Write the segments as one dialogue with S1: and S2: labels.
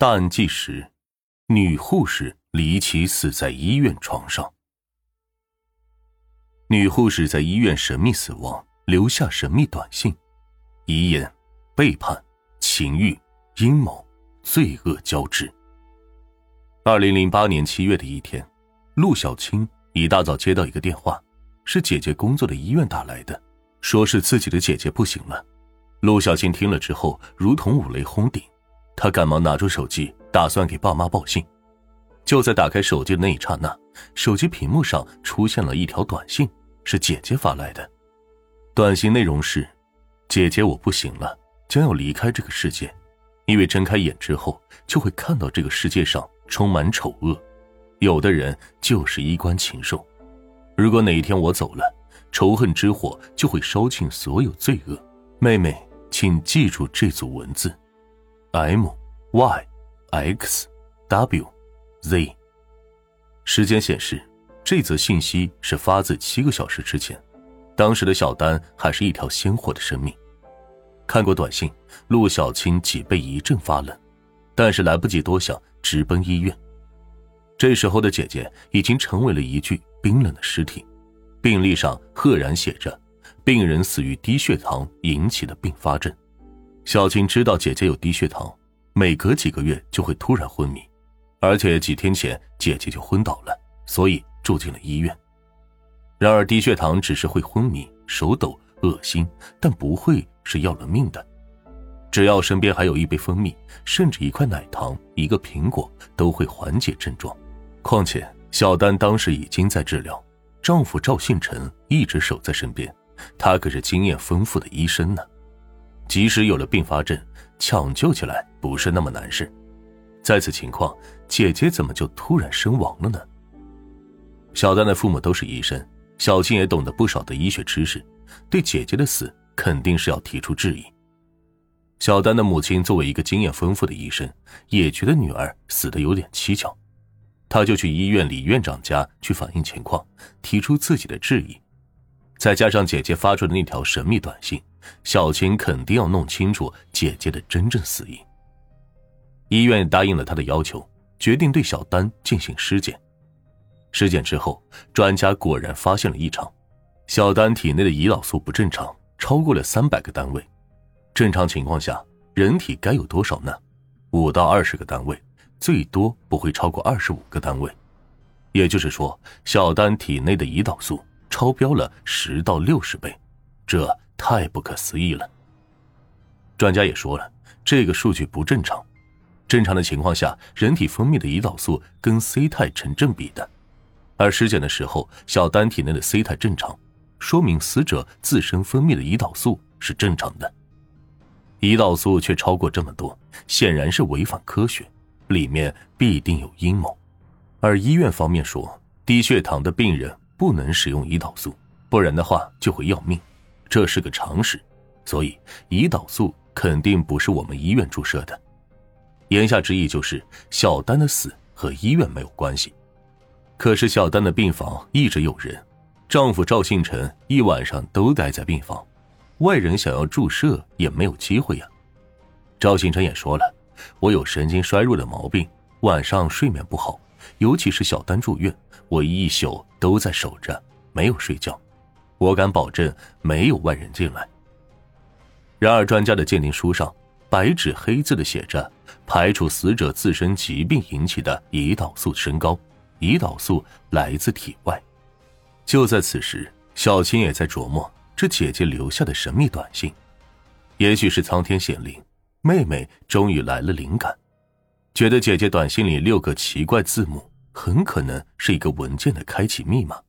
S1: 大案纪实：女护士离奇死在医院床上。女护士在医院神秘死亡，留下神秘短信，遗言：背叛、情欲、阴谋、罪恶交织。二零零八年七月的一天，陆小青一大早接到一个电话，是姐姐工作的医院打来的，说是自己的姐姐不行了。陆小青听了之后，如同五雷轰顶。他赶忙拿出手机，打算给爸妈报信。就在打开手机的那一刹那，手机屏幕上出现了一条短信，是姐姐发来的。短信内容是：“姐姐，我不行了，将要离开这个世界。因为睁开眼之后，就会看到这个世界上充满丑恶。有的人就是衣冠禽兽。如果哪一天我走了，仇恨之火就会烧尽所有罪恶。妹妹，请记住这组文字。” M Y X W Z。时间显示，这则信息是发自七个小时之前。当时的小丹还是一条鲜活的生命。看过短信，陆小青脊背一阵发冷，但是来不及多想，直奔医院。这时候的姐姐已经成为了一具冰冷的尸体，病历上赫然写着：“病人死于低血糖引起的并发症。”小青知道姐姐有低血糖，每隔几个月就会突然昏迷，而且几天前姐姐就昏倒了，所以住进了医院。然而低血糖只是会昏迷、手抖、恶心，但不会是要了命的。只要身边还有一杯蜂蜜，甚至一块奶糖、一个苹果，都会缓解症状。况且小丹当时已经在治疗，丈夫赵信臣一直守在身边，他可是经验丰富的医生呢。即使有了并发症，抢救起来不是那么难事。在此情况，姐姐怎么就突然身亡了呢？小丹的父母都是医生，小青也懂得不少的医学知识，对姐姐的死肯定是要提出质疑。小丹的母亲作为一个经验丰富的医生，也觉得女儿死的有点蹊跷，她就去医院李院长家去反映情况，提出自己的质疑。再加上姐姐发出的那条神秘短信。小青肯定要弄清楚姐姐的真正死因。医院答应了他的要求，决定对小丹进行尸检。尸检之后，专家果然发现了异常，小丹体内的胰岛素不正常，超过了三百个单位。正常情况下，人体该有多少呢？五到二十个单位，最多不会超过二十五个单位。也就是说，小丹体内的胰岛素超标了十到六十倍，这。太不可思议了。专家也说了，这个数据不正常。正常的情况下，人体分泌的胰岛素跟 C 肽成正比的，而尸检的时候，小丹体内的 C 肽正常，说明死者自身分泌的胰岛素是正常的。胰岛素却超过这么多，显然是违反科学，里面必定有阴谋。而医院方面说，低血糖的病人不能使用胰岛素，不然的话就会要命。这是个常识，所以胰岛素肯定不是我们医院注射的。言下之意就是小丹的死和医院没有关系。可是小丹的病房一直有人，丈夫赵信臣一晚上都待在病房，外人想要注射也没有机会呀。赵信臣也说了：“我有神经衰弱的毛病，晚上睡眠不好，尤其是小丹住院，我一宿都在守着，没有睡觉。”我敢保证没有外人进来。然而，专家的鉴定书上白纸黑字的写着，排除死者自身疾病引起的胰岛素升高，胰岛素来自体外。就在此时，小青也在琢磨这姐姐留下的神秘短信。也许是苍天显灵，妹妹终于来了灵感，觉得姐姐短信里六个奇怪字母很可能是一个文件的开启密码。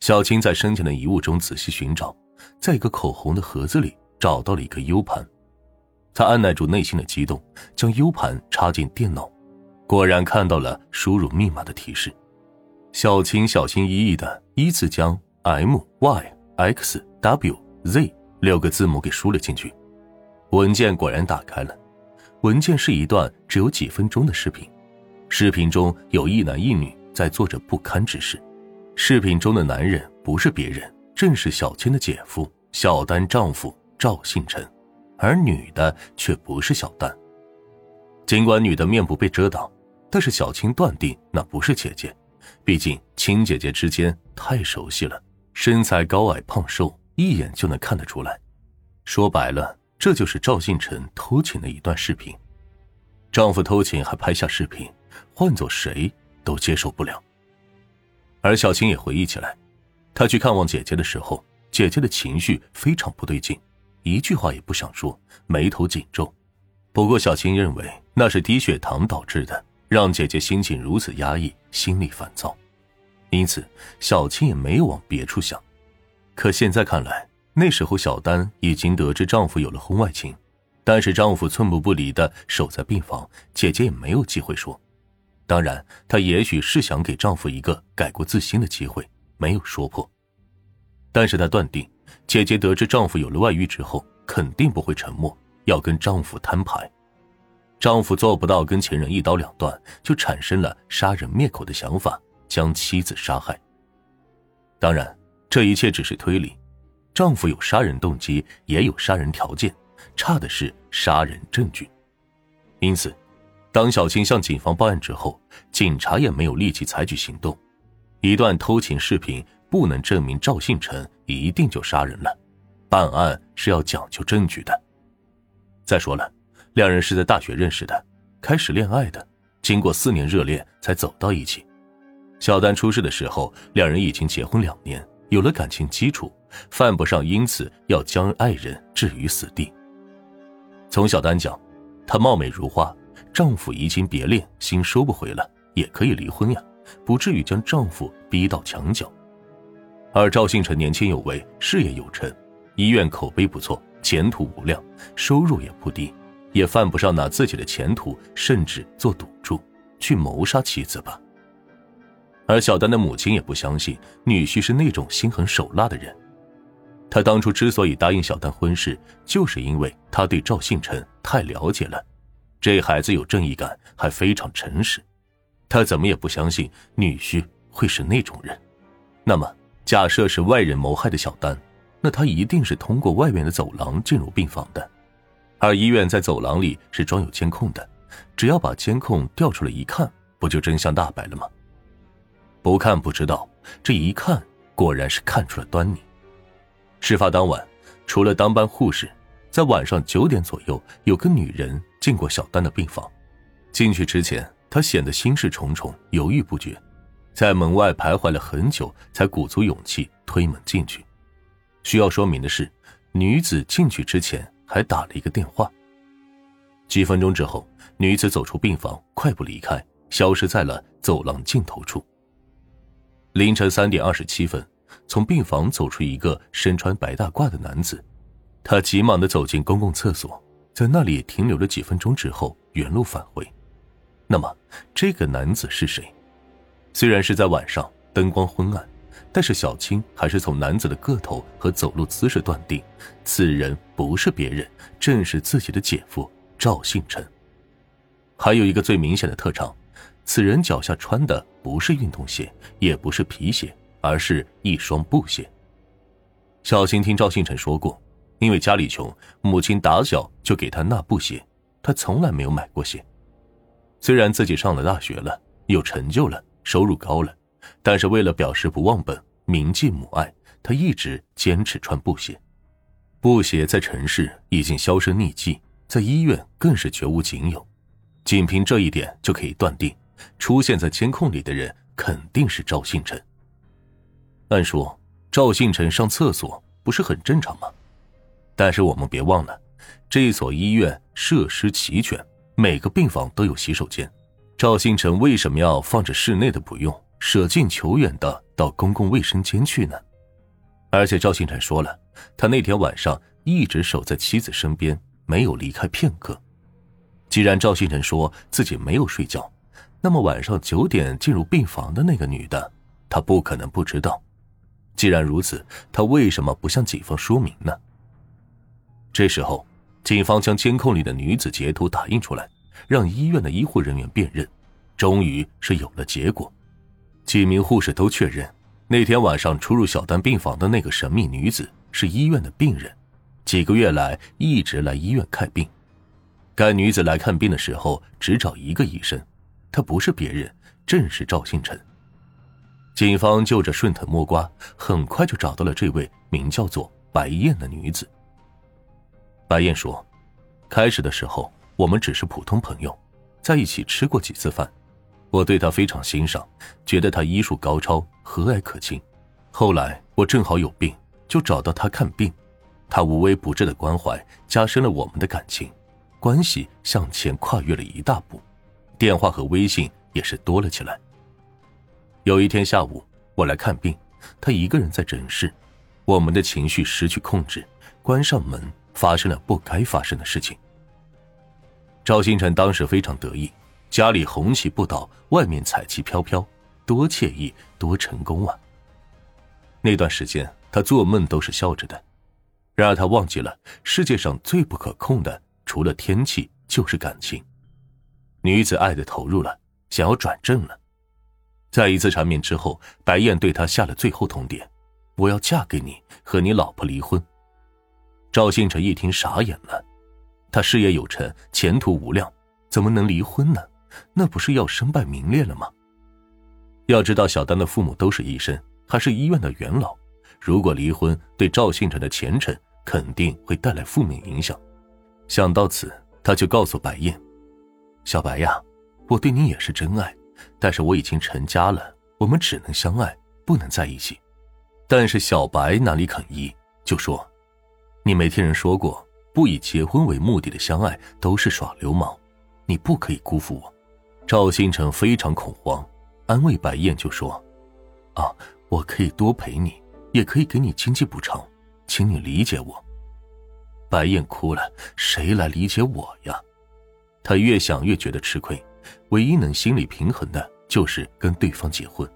S1: 小青在身前的遗物中仔细寻找，在一个口红的盒子里找到了一个 U 盘。她按耐住内心的激动，将 U 盘插进电脑，果然看到了输入密码的提示。小青小心翼翼的依次将 M Y X W Z 六个字母给输了进去，文件果然打开了。文件是一段只有几分钟的视频，视频中有一男一女在做着不堪之事。视频中的男人不是别人，正是小青的姐夫小丹丈夫赵信臣，而女的却不是小丹。尽管女的面部被遮挡，但是小青断定那不是姐姐，毕竟亲姐姐之间太熟悉了，身材高矮胖瘦一眼就能看得出来。说白了，这就是赵信臣偷情的一段视频。丈夫偷情还拍下视频，换做谁都接受不了。而小青也回忆起来，她去看望姐姐的时候，姐姐的情绪非常不对劲，一句话也不想说，眉头紧皱。不过小青认为那是低血糖导致的，让姐姐心情如此压抑，心里烦躁，因此小青也没有往别处想。可现在看来，那时候小丹已经得知丈夫有了婚外情，但是丈夫寸步不离的守在病房，姐姐也没有机会说。当然，她也许是想给丈夫一个改过自新的机会，没有说破。但是她断定，姐姐得知丈夫有了外遇之后，肯定不会沉默。要跟丈夫摊牌，丈夫做不到跟前任一刀两断，就产生了杀人灭口的想法，将妻子杀害。当然，这一切只是推理，丈夫有杀人动机，也有杀人条件，差的是杀人证据。因此，当小青向警方报案之后，警察也没有立即采取行动。一段偷情视频不能证明赵信成一定就杀人了，办案是要讲究证据的。再说了，两人是在大学认识的，开始恋爱的，经过四年热恋才走到一起。小丹出事的时候，两人已经结婚两年，有了感情基础，犯不上因此要将爱人置于死地。从小丹讲，她貌美如花，丈夫移情别恋，心收不回了，也可以离婚呀，不至于将丈夫逼到墙角。而赵信成年轻有为，事业有成，医院口碑不错。前途无量，收入也不低，也犯不上拿自己的前途甚至做赌注去谋杀妻子吧。而小丹的母亲也不相信女婿是那种心狠手辣的人。他当初之所以答应小丹婚事，就是因为他对赵信成太了解了，这孩子有正义感，还非常诚实。他怎么也不相信女婿会是那种人。那么，假设是外人谋害的小丹。那他一定是通过外面的走廊进入病房的，而医院在走廊里是装有监控的，只要把监控调出来一看，不就真相大白了吗？不看不知道，这一看果然是看出了端倪。事发当晚，除了当班护士，在晚上九点左右，有个女人进过小丹的病房。进去之前，她显得心事重重，犹豫不决，在门外徘徊了很久，才鼓足勇气推门进去。需要说明的是，女子进去之前还打了一个电话。几分钟之后，女子走出病房，快步离开，消失在了走廊尽头处。凌晨三点二十七分，从病房走出一个身穿白大褂的男子，他急忙的走进公共厕所，在那里停留了几分钟之后，原路返回。那么，这个男子是谁？虽然是在晚上，灯光昏暗。但是小青还是从男子的个头和走路姿势断定，此人不是别人，正是自己的姐夫赵信臣。还有一个最明显的特长，此人脚下穿的不是运动鞋，也不是皮鞋，而是一双布鞋。小青听赵信臣说过，因为家里穷，母亲打小就给他纳布鞋，他从来没有买过鞋。虽然自己上了大学了，有成就了，收入高了。但是为了表示不忘本、铭记母爱，他一直坚持穿布鞋。布鞋在城市已经销声匿迹，在医院更是绝无仅有。仅凭这一点就可以断定，出现在监控里的人肯定是赵信成。按说，赵信成上厕所不是很正常吗？但是我们别忘了，这所医院设施齐全，每个病房都有洗手间。赵星辰为什么要放着室内的不用？舍近求远的到公共卫生间去呢，而且赵星辰说了，他那天晚上一直守在妻子身边，没有离开片刻。既然赵星辰说自己没有睡觉，那么晚上九点进入病房的那个女的，他不可能不知道。既然如此，他为什么不向警方说明呢？这时候，警方将监控里的女子截图打印出来，让医院的医护人员辨认，终于是有了结果。几名护士都确认，那天晚上出入小丹病房的那个神秘女子是医院的病人，几个月来一直来医院看病。该女子来看病的时候只找一个医生，她不是别人，正是赵信成。警方就着顺藤摸瓜，很快就找到了这位名叫做白燕的女子。白燕说：“开始的时候，我们只是普通朋友，在一起吃过几次饭，我对她非常欣赏，觉得她医术高超，和蔼可亲。后来我正好有病，就找到她看病，他无微不至的关怀，加深了我们的感情，关系向前跨越了一大步，电话和微信也是多了起来。”有一天下午，我来看病，他一个人在诊室，我们的情绪失去控制，关上门，发生了不该发生的事情。赵星辰当时非常得意，家里红旗不倒，外面彩旗飘飘，多惬意，多成功啊！那段时间，他做梦都是笑着的，然而他忘记了，世界上最不可控的，除了天气，就是感情。女子爱的投入了，想要转正了。在一次缠绵之后，白燕对他下了最后通牒：“我要嫁给你，和你老婆离婚。”赵信哲一听傻眼了，他事业有成，前途无量，怎么能离婚呢？那不是要身败名裂了吗？要知道，小丹的父母都是医生，还是医院的元老，如果离婚，对赵信哲的前程肯定会带来负面影响。想到此，他就告诉白燕：“小白呀，我对你也是真爱。”但是我已经成家了，我们只能相爱，不能在一起。但是小白哪里肯依，就说：“你没听人说过，不以结婚为目的的相爱都是耍流氓，你不可以辜负我。”赵新成非常恐慌，安慰白燕就说：“啊，我可以多陪你，也可以给你经济补偿，请你理解我。”白燕哭了：“谁来理解我呀？”他越想越觉得吃亏。唯一能心理平衡的就是跟对方结婚，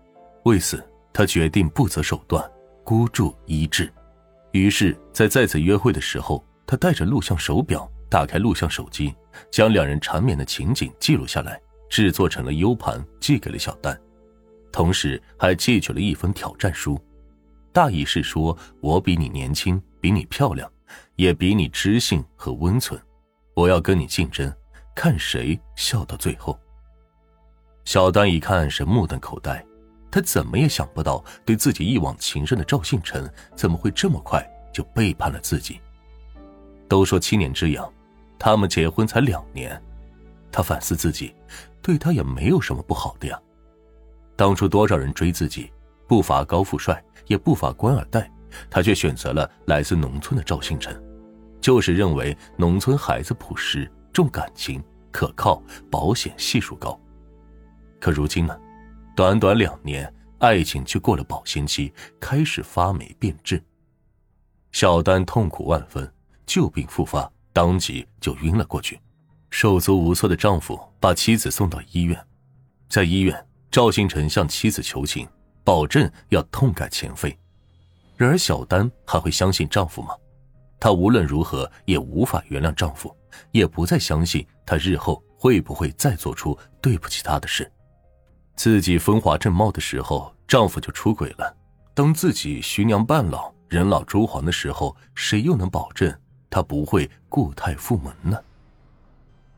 S1: 为此他决定不择手段，孤注一掷。于是，在再次约会的时候，他带着录像手表，打开录像手机，将两人缠绵的情景记录下来，制作成了 U 盘，寄给了小丹，同时还寄去了一封挑战书，大意是说：我比你年轻，比你漂亮，也比你知性和温存，我要跟你竞争。看谁笑到最后。小丹一看是目瞪口呆，他怎么也想不到，对自己一往情深的赵信臣怎么会这么快就背叛了自己。都说七年之痒，他们结婚才两年，他反思自己，对他也没有什么不好的呀。当初多少人追自己，不乏高富帅，也不乏官二代，他却选择了来自农村的赵信臣，就是认为农村孩子朴实。重感情，可靠，保险系数高。可如今呢？短短两年，爱情就过了保鲜期，开始发霉变质。小丹痛苦万分，旧病复发，当即就晕了过去。手足无措的丈夫把妻子送到医院，在医院，赵星辰向妻子求情，保证要痛改前非。然而，小丹还会相信丈夫吗？她无论如何也无法原谅丈夫。也不再相信他日后会不会再做出对不起她的事。自己风华正茂的时候，丈夫就出轨了；当自己徐娘半老、人老珠黄的时候，谁又能保证他不会故态复萌呢？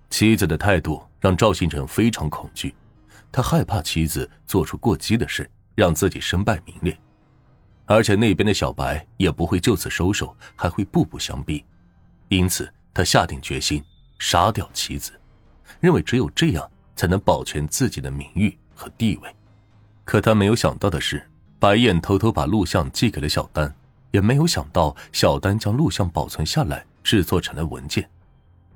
S1: 妻子的态度让赵信成非常恐惧，他害怕妻子做出过激的事，让自己身败名裂。而且那边的小白也不会就此收手，还会步步相逼，因此。他下定决心杀掉妻子，认为只有这样才能保全自己的名誉和地位。可他没有想到的是，白燕偷偷把录像寄给了小丹，也没有想到小丹将录像保存下来，制作成了文件。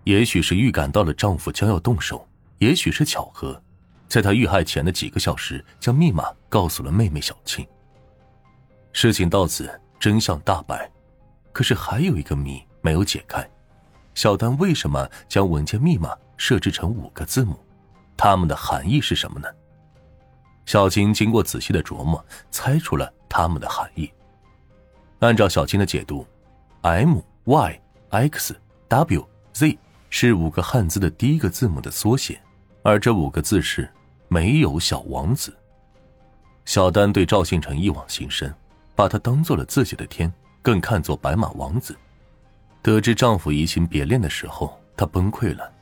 S1: 也许是预感到了丈夫将要动手，也许是巧合，在她遇害前的几个小时，将密码告诉了妹妹小青。事情到此，真相大白。可是还有一个谜没有解开。小丹为什么将文件密码设置成五个字母？它们的含义是什么呢？小青经过仔细的琢磨，猜出了它们的含义。按照小青的解读，M Y X W Z 是五个汉字的第一个字母的缩写，而这五个字是“没有小王子”。小丹对赵信成一往情深，把他当做了自己的天，更看作白马王子。得知丈夫移情别恋的时候，她崩溃了，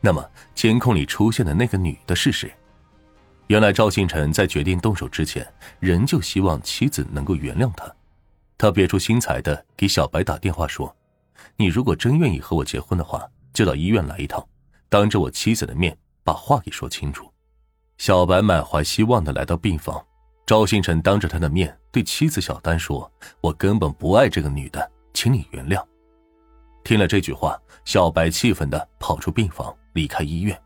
S1: 那么监控里出现的那个女的是谁？原来赵信成在决定动手之前，仍旧希望妻子能够原谅他。他别出心裁的给小白打电话说：“你如果真愿意和我结婚的话，就到医院来一趟，当着我妻子的面把话给说清楚。”小白满怀希望的来到病房，赵星辰当着他的面对妻子小丹说：“我根本不爱这个女的，请你原谅。”听了这句话，小白气愤的跑出病房，离开医院。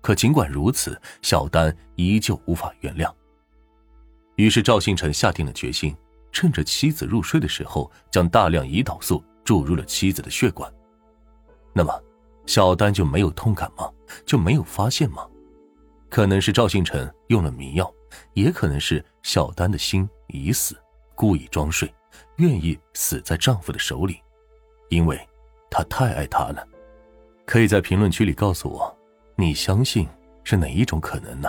S1: 可尽管如此，小丹依旧无法原谅。于是赵信成下定了决心，趁着妻子入睡的时候，将大量胰岛素注入了妻子的血管。那么，小丹就没有痛感吗？就没有发现吗？可能是赵信成用了迷药，也可能是小丹的心已死，故意装睡，愿意死在丈夫的手里，因为。她太爱他了，可以在评论区里告诉我，你相信是哪一种可能呢？